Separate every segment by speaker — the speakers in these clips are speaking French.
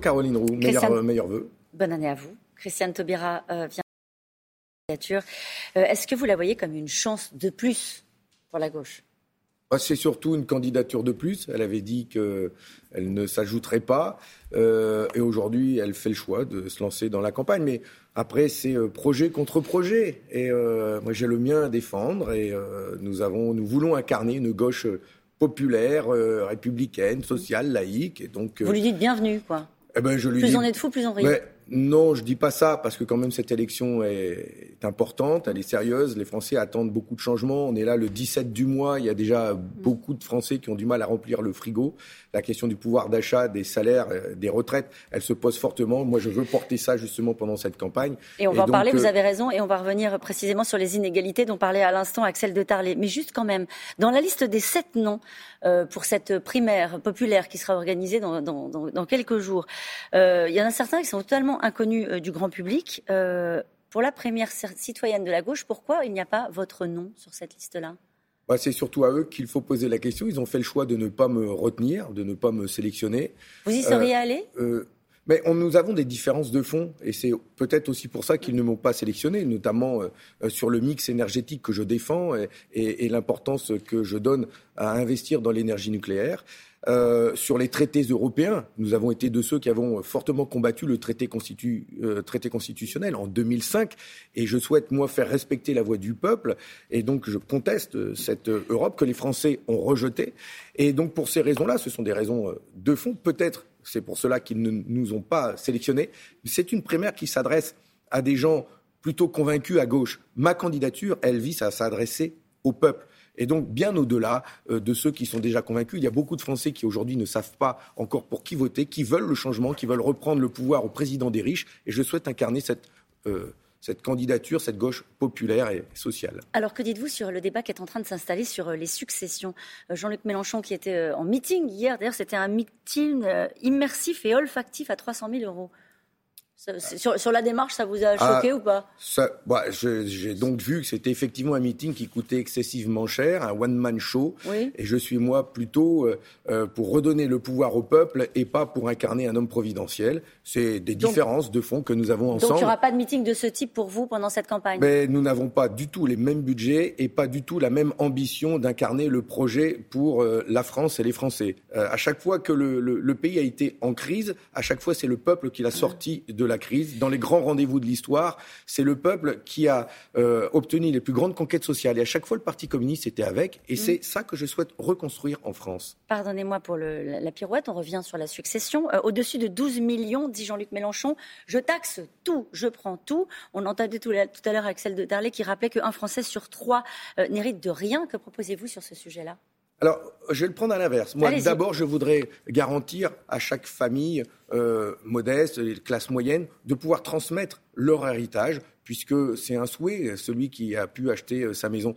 Speaker 1: Caroline Roux. Meilleurs meilleur vœux.
Speaker 2: Bonne année à vous. Christiane Taubira vient candidature. Est-ce que vous la voyez comme une chance de plus pour la gauche?
Speaker 1: Bah, c'est surtout une candidature de plus. Elle avait dit qu'elle ne s'ajouterait pas. Euh, et aujourd'hui, elle fait le choix de se lancer dans la campagne. Mais après, c'est euh, projet contre projet. Et euh, moi, j'ai le mien à défendre. Et nous, avons, nous voulons incarner une gauche populaire, républicaine, sociale, laïque. Et donc,
Speaker 2: Vous lui dites bienvenue, quoi.
Speaker 1: Eh ben, je lui
Speaker 2: plus
Speaker 1: dis...
Speaker 2: on est de fous, plus on rit.
Speaker 1: Non, je dis pas ça parce que quand même cette élection est importante, elle est sérieuse. Les Français attendent beaucoup de changements. On est là le 17 du mois. Il y a déjà beaucoup de Français qui ont du mal à remplir le frigo. La question du pouvoir d'achat, des salaires, euh, des retraites, elle se pose fortement. Moi, je veux porter ça justement pendant cette campagne.
Speaker 2: Et on va en parler. Vous euh, avez raison. Et on va revenir précisément sur les inégalités dont parlait à l'instant Axel de Tarlet. Mais juste quand même, dans la liste des sept noms euh, pour cette primaire populaire qui sera organisée dans, dans, dans quelques jours, il y en a certains qui sont totalement inconnu euh, du grand public. Euh, pour la première citoyenne de la gauche, pourquoi il n'y a pas votre nom sur cette liste-là?
Speaker 1: Bah, c'est surtout à eux qu'il faut poser la question. Ils ont fait le choix de ne pas me retenir, de ne pas me sélectionner.
Speaker 2: Vous y seriez euh, allé
Speaker 1: mais nous avons des différences de fond et c'est peut-être aussi pour ça qu'ils ne m'ont pas sélectionné, notamment sur le mix énergétique que je défends et l'importance que je donne à investir dans l'énergie nucléaire. Euh, sur les traités européens, nous avons été de ceux qui avons fortement combattu le traité, euh, traité constitutionnel en 2005, et je souhaite moi faire respecter la voix du peuple, et donc je conteste cette Europe que les Français ont rejetée, et donc pour ces raisons-là, ce sont des raisons euh, de fond, peut-être c'est pour cela qu'ils ne nous ont pas sélectionnés. C'est une primaire qui s'adresse à des gens plutôt convaincus à gauche. Ma candidature, elle vise à s'adresser au peuple. Et donc, bien au-delà euh, de ceux qui sont déjà convaincus, il y a beaucoup de Français qui aujourd'hui ne savent pas encore pour qui voter, qui veulent le changement, qui veulent reprendre le pouvoir au président des riches. Et je souhaite incarner cette. Euh, cette candidature, cette gauche populaire et sociale.
Speaker 2: Alors que dites-vous sur le débat qui est en train de s'installer sur euh, les successions? Jean-Luc Mélenchon qui était en meeting hier, d'ailleurs c'était un meeting immersif et olfactif à 300 000 euros. Sur, la démarche, ça vous a ah, choqué ou pas
Speaker 1: bah, J'ai donc vu que c'était effectivement un meeting qui coûtait excessivement cher, un one-man show. Et je suis, moi, plutôt euh, euh, pour redonner le pouvoir au peuple et pas pour incarner un homme providentiel. C'est des différences de fond que nous avons ensemble.
Speaker 2: Donc il n'y aura pas de meeting de ce type pour vous pendant cette campagne?
Speaker 1: Mais Nous n'avons pas du tout les mêmes budgets et pas du tout la même ambition d'incarner le projet pour euh, la France et les Français. à chaque fois que le, le, pays a été en crise, à chaque fois c'est le peuple qui l'a sorti de la crise. Dans les grands rendez-vous de l'histoire, c'est le peuple qui a euh, obtenu les plus grandes conquêtes sociales. Et à chaque fois, le Parti communiste était avec. Et mm. c'est ça que je souhaite reconstruire en France.
Speaker 2: Pardonnez-moi pour la, pirouette, on revient sur la succession. Euh, au-dessus de 12 millions, dit Jean-Luc Mélenchon, je taxe tout, je prends tout. On entendait tout, à l'heure Axel de Darley qui rappelait qu'un Français sur trois euh, n'hérite de rien. Que proposez-vous sur ce sujet-là?
Speaker 1: Alors, je vais le prendre à l'inverse. Moi, d'abord, je voudrais garantir à chaque famille euh, modeste, les classes moyennes, de pouvoir transmettre leur héritage, puisque c'est un souhait, celui qui a pu acheter euh, sa maison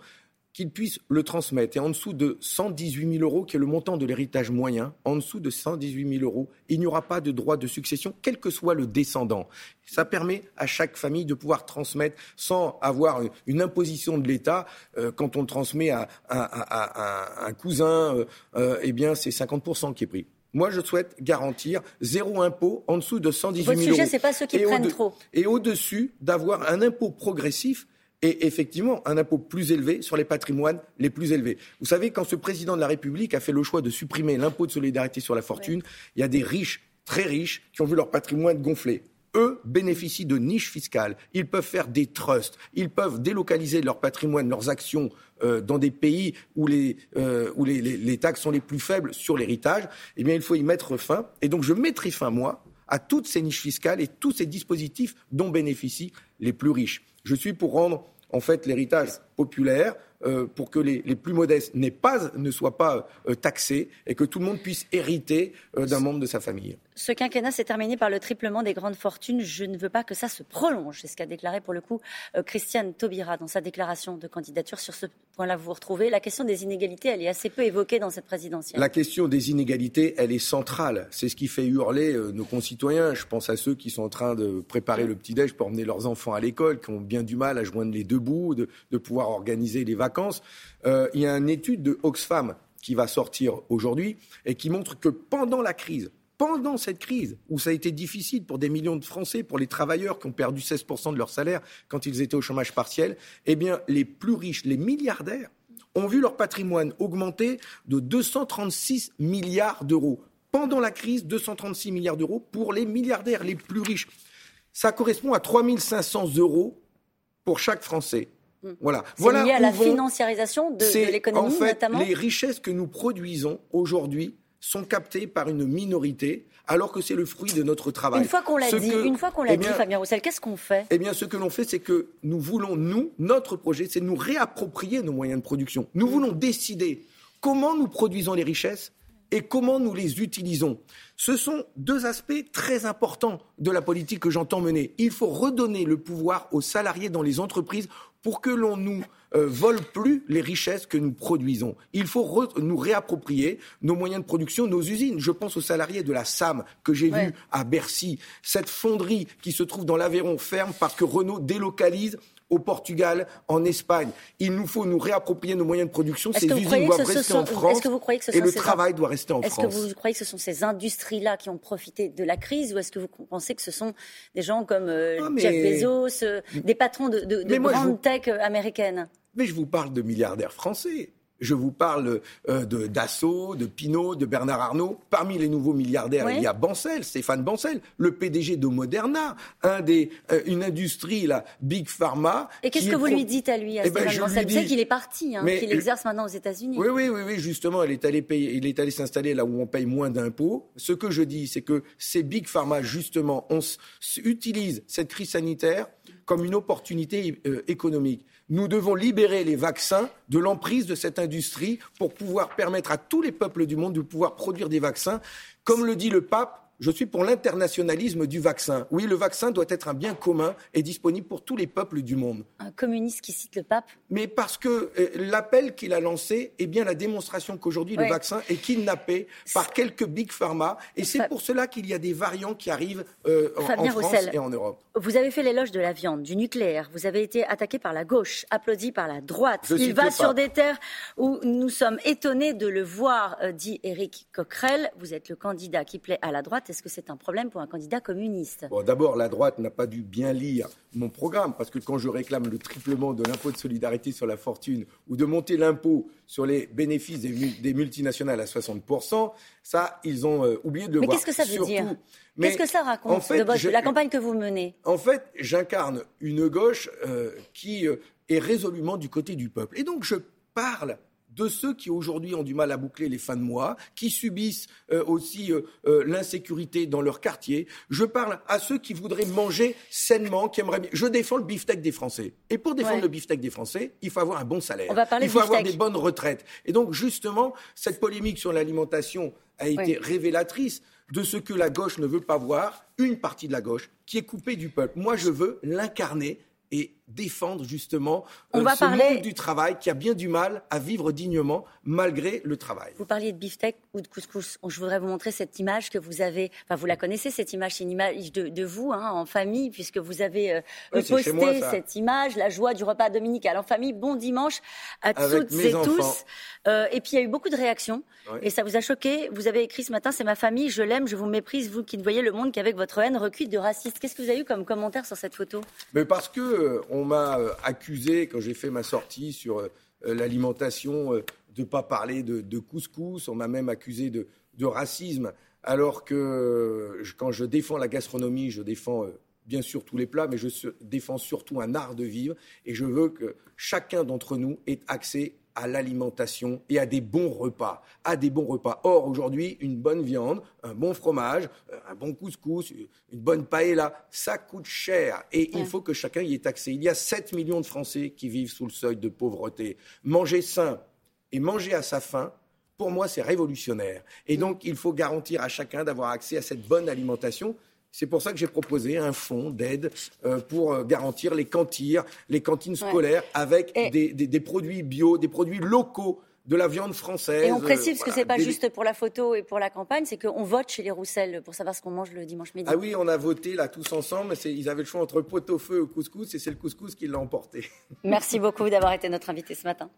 Speaker 1: qu'il puisse le transmettre. Et en dessous de 118 000 euros, qui est le montant de l'héritage moyen, en dessous de 118 000 euros, il n'y aura pas de droit de succession, quel que soit le descendant. Ça permet à chaque famille de pouvoir transmettre sans avoir une imposition de l'État. Euh, quand on le transmet à, un cousin, euh, euh, eh bien, c'est 50% qui est pris. Moi, je souhaite garantir zéro impôt en dessous de 118 000 euros.
Speaker 2: Votre sujet, c'est pas ceux qui prennent trop.
Speaker 1: Et au-dessus, d'avoir un impôt progressif et effectivement un impôt plus élevé sur les patrimoines les plus élevés. Vous savez, quand ce président de la République a fait le choix de supprimer l'impôt de solidarité sur la fortune, il y a des riches, très riches, qui ont vu leur patrimoine gonfler eux bénéficient de niches fiscales. Ils peuvent faire des trusts. Ils peuvent délocaliser leur patrimoine, leurs actions euh, dans des pays où, les, euh, où les, les, taxes sont les plus faibles sur l'héritage. Eh bien, il faut y mettre fin. Et donc, je mettrai fin, moi, à toutes ces niches fiscales et tous ces dispositifs dont bénéficient les plus riches. Je suis pour rendre en fait l'héritage populaire euh, pour que les, plus modestes ne soient pas euh, taxés et que tout le monde puisse hériter euh, d'un membre de sa famille.
Speaker 2: Ce quinquennat s'est terminé par le triplement des grandes fortunes. Je ne veux pas que ça se prolonge. C'est ce qu'a déclaré pour le coup Christiane Taubira dans sa déclaration de candidature. Sur ce point-là, vous vous retrouvez. La question des inégalités, elle est assez peu évoquée dans cette présidentielle.
Speaker 1: La question des inégalités, elle est centrale. C'est ce qui fait hurler nos concitoyens. Je pense à ceux qui sont en train de préparer le petit-déj pour emmener leurs enfants à l'école, qui ont bien du mal à joindre les deux bouts, de, de pouvoir organiser les vacances. Euh, il y a une étude de Oxfam qui va sortir aujourd'hui et qui montre que pendant la crise, pendant cette crise, où ça a été difficile pour des millions de Français, pour les travailleurs qui ont perdu 16% de leur salaire quand ils étaient au chômage partiel, eh bien, les plus riches, les milliardaires, ont vu leur patrimoine augmenter de 236 milliards d'euros. Pendant la crise, 236 milliards d'euros pour les milliardaires les plus riches. Ça correspond à 3500 euros pour chaque Français.
Speaker 2: Hmm.
Speaker 1: Voilà.
Speaker 2: C'est
Speaker 1: voilà
Speaker 2: lié à la
Speaker 1: vont-
Speaker 2: financiarisation de, l'économie,
Speaker 1: en fait,
Speaker 2: notamment.
Speaker 1: Les richesses que nous produisons aujourd'hui sont captées par une minorité, alors que c'est le fruit de notre travail.
Speaker 2: Une fois qu'on l'a dit,
Speaker 1: que-
Speaker 2: une fois qu'on l'a
Speaker 1: eh
Speaker 2: dit,
Speaker 1: bien,
Speaker 2: Fabien Roussel, qu'est-ce qu'on fait?
Speaker 1: Eh bien, ce que l'on fait, c'est que nous voulons, nous, notre projet, c'est nous réapproprier nos moyens de production. Nous voulons décider comment nous produisons les richesses et comment nous les utilisons. Ce sont deux aspects très importants de la politique que j'entends mener. Il faut redonner le pouvoir aux salariés dans les entreprises pour que l'on nous euh, vole plus les richesses que nous produisons. Il faut re- nous réapproprier nos moyens de production, nos usines. Je pense aux salariés de la SAM que j'ai
Speaker 2: Ouais.
Speaker 1: vu à Bercy. Cette fonderie qui se trouve dans l'Aveyron ferme parce que Renault délocalise au Portugal, en Espagne. Il nous faut nous réapproprier nos moyens de production. Ces usines doivent
Speaker 2: ce
Speaker 1: rester
Speaker 2: sont-
Speaker 1: en France
Speaker 2: que vous croyez que ce
Speaker 1: et
Speaker 2: sont
Speaker 1: le
Speaker 2: ces-
Speaker 1: travail doit rester en
Speaker 2: Est-ce que
Speaker 1: France.
Speaker 2: vous croyez que ce sont ces industries-là qui ont profité de la crise ou est-ce que vous pensez que ce sont des gens comme euh,
Speaker 1: Ah, mais-
Speaker 2: Jeff Bezos, euh, des patrons de, grandes
Speaker 1: vous-
Speaker 2: tech euh, américaines?
Speaker 1: Mais je vous parle de milliardaires français. Je vous parle euh, de Dassault, de Pinault, de Bernard Arnault. Parmi les nouveaux milliardaires, il y a Bancel, Stéphane Bancel, le PDG de Moderna, un des, euh, une industrie, la Big Pharma.
Speaker 2: Et qu'est-ce que vous
Speaker 1: pro-
Speaker 2: lui dites à lui, à
Speaker 1: Eh ben,
Speaker 2: Stéphane Bancel Vous savez qu'il est parti, hein, qu'il exerce maintenant aux États-Unis.
Speaker 1: Oui, oui, oui, oui, justement, il est allé payer, il est allé s'installer là où on paye moins d'impôts. Ce que je dis, c'est que ces big pharma, justement, on utilise cette crise sanitaire comme une opportunité euh, économique. Nous devons libérer les vaccins de l'emprise de cette industrie pour pouvoir permettre à tous les peuples du monde de pouvoir produire des vaccins. Comme le dit le pape, je suis pour l'internationalisme du vaccin. Oui, le vaccin doit être un bien commun et disponible pour tous les peuples du monde.
Speaker 2: Un communiste qui cite le pape
Speaker 1: Mais parce que euh, l'appel qu'il a lancé est bien la démonstration qu'aujourd'hui
Speaker 2: Ouais.
Speaker 1: le vaccin est kidnappé par quelques big pharma et c'est pour cela qu'il y a des variants qui arrivent euh, en, France
Speaker 2: Roussel.
Speaker 1: et en Europe.
Speaker 2: Vous avez fait l'éloge de la viande, du nucléaire. Vous avez été attaqué par la gauche, applaudi par la droite.
Speaker 1: Je
Speaker 2: Il va sur des terres où nous sommes étonnés de le voir, euh, dit Éric Coquerel. Vous êtes le candidat qui plaît à la droite. Est-ce que c'est un problème pour un candidat communiste?
Speaker 1: Bon, D'abord, la droite n'a pas dû bien lire mon programme, parce que quand je réclame le triplement de l'impôt de solidarité sur la fortune ou de monter l'impôt sur les bénéfices des, mul- des multinationales à 60%, ça, ils ont euh, oublié de le
Speaker 2: Mais
Speaker 1: voir.
Speaker 2: qu'est-ce que ça veut
Speaker 1: Surtout-
Speaker 2: dire?
Speaker 1: Mais
Speaker 2: Qu'est-ce que ça raconte
Speaker 1: en fait,
Speaker 2: de votre- la campagne que vous menez?
Speaker 1: En fait, j'incarne une gauche euh, qui euh, est résolument du côté du peuple. Et donc, je parle de ceux qui aujourd'hui ont du mal à boucler les fins de mois, qui subissent euh, aussi euh, euh, l'insécurité dans leur quartier. Je parle à ceux qui voudraient manger sainement, qui aimeraient bien. Je défends le beefsteak des Français. Et pour défendre
Speaker 2: Ouais.
Speaker 1: le beefsteak des Français, il faut avoir un bon salaire.
Speaker 2: On va parler
Speaker 1: il faut avoir des bonnes retraites. Et donc, justement, cette polémique sur l'alimentation a été révélatrice de ce que la gauche ne veut pas voir, une partie de la gauche qui est coupée du peuple. Moi, je veux l'incarner et défendre justement
Speaker 2: On
Speaker 1: euh,
Speaker 2: va
Speaker 1: ce
Speaker 2: parler-
Speaker 1: monde du travail qui a bien du mal à vivre dignement malgré le travail.
Speaker 2: Vous parliez de beefsteak ou de couscous. Je voudrais vous montrer cette image que vous avez. Enfin, vous la connaissez, cette image. C'est une image de, de vous, hein, en famille, puisque vous avez euh,
Speaker 1: Oui,
Speaker 2: posté
Speaker 1: moi,
Speaker 2: cette image, la joie du repas dominical en famille. Bon dimanche à
Speaker 1: Avec
Speaker 2: toutes et
Speaker 1: enfants.
Speaker 2: tous. Euh, et puis, il y a eu beaucoup de réactions. Et ça vous a choqué. Vous avez écrit ce matin C'est ma famille, je l'aime, je vous méprise, vous qui ne voyez le monde qu'avec votre haine recuite de raciste. Qu'est-ce que vous avez eu comme commentaire sur cette photo?
Speaker 1: Mais parce que on m'a euh, accusé quand j'ai fait ma sortie sur euh, euh, l'alimentation de pas parler de, couscous. On m'a même accusé de, de racisme. Alors que quand je défends la gastronomie, je défends bien sûr tous les plats, mais je défends surtout un art de vivre. Et je veux que chacun d'entre nous ait accès à l'alimentation et à des bons repas, à des bons repas. Or, aujourd'hui, une bonne viande, un bon fromage, euh, un bon couscous, une bonne paella, ça coûte cher. Et il
Speaker 2: Ouais.
Speaker 1: faut que chacun y ait accès. Il y a 7 millions de Français qui vivent sous le seuil de pauvreté. Manger sain et manger à sa faim, pour moi, c'est révolutionnaire. Et donc, il faut garantir à chacun d'avoir accès à cette bonne alimentation. C'est pour ça que j'ai proposé un fonds d'aide euh, pour euh, garantir les cantines, les cantines scolaires avec
Speaker 2: Et-
Speaker 1: des, des- des produits bio, des produits locaux, de la viande française.
Speaker 2: Et on précise,
Speaker 1: euh,
Speaker 2: parce que
Speaker 1: voilà,
Speaker 2: c'est pas
Speaker 1: des-
Speaker 2: juste pour la photo et pour la campagne, c'est qu'on vote chez les Roussel pour savoir ce qu'on mange le dimanche midi.
Speaker 1: Ah oui, on a voté là tous ensemble. Ils avaient le choix entre pot au feu ou couscous, et c'est le couscous qui l'a emporté.
Speaker 2: Merci beaucoup d'avoir été notre invité ce matin.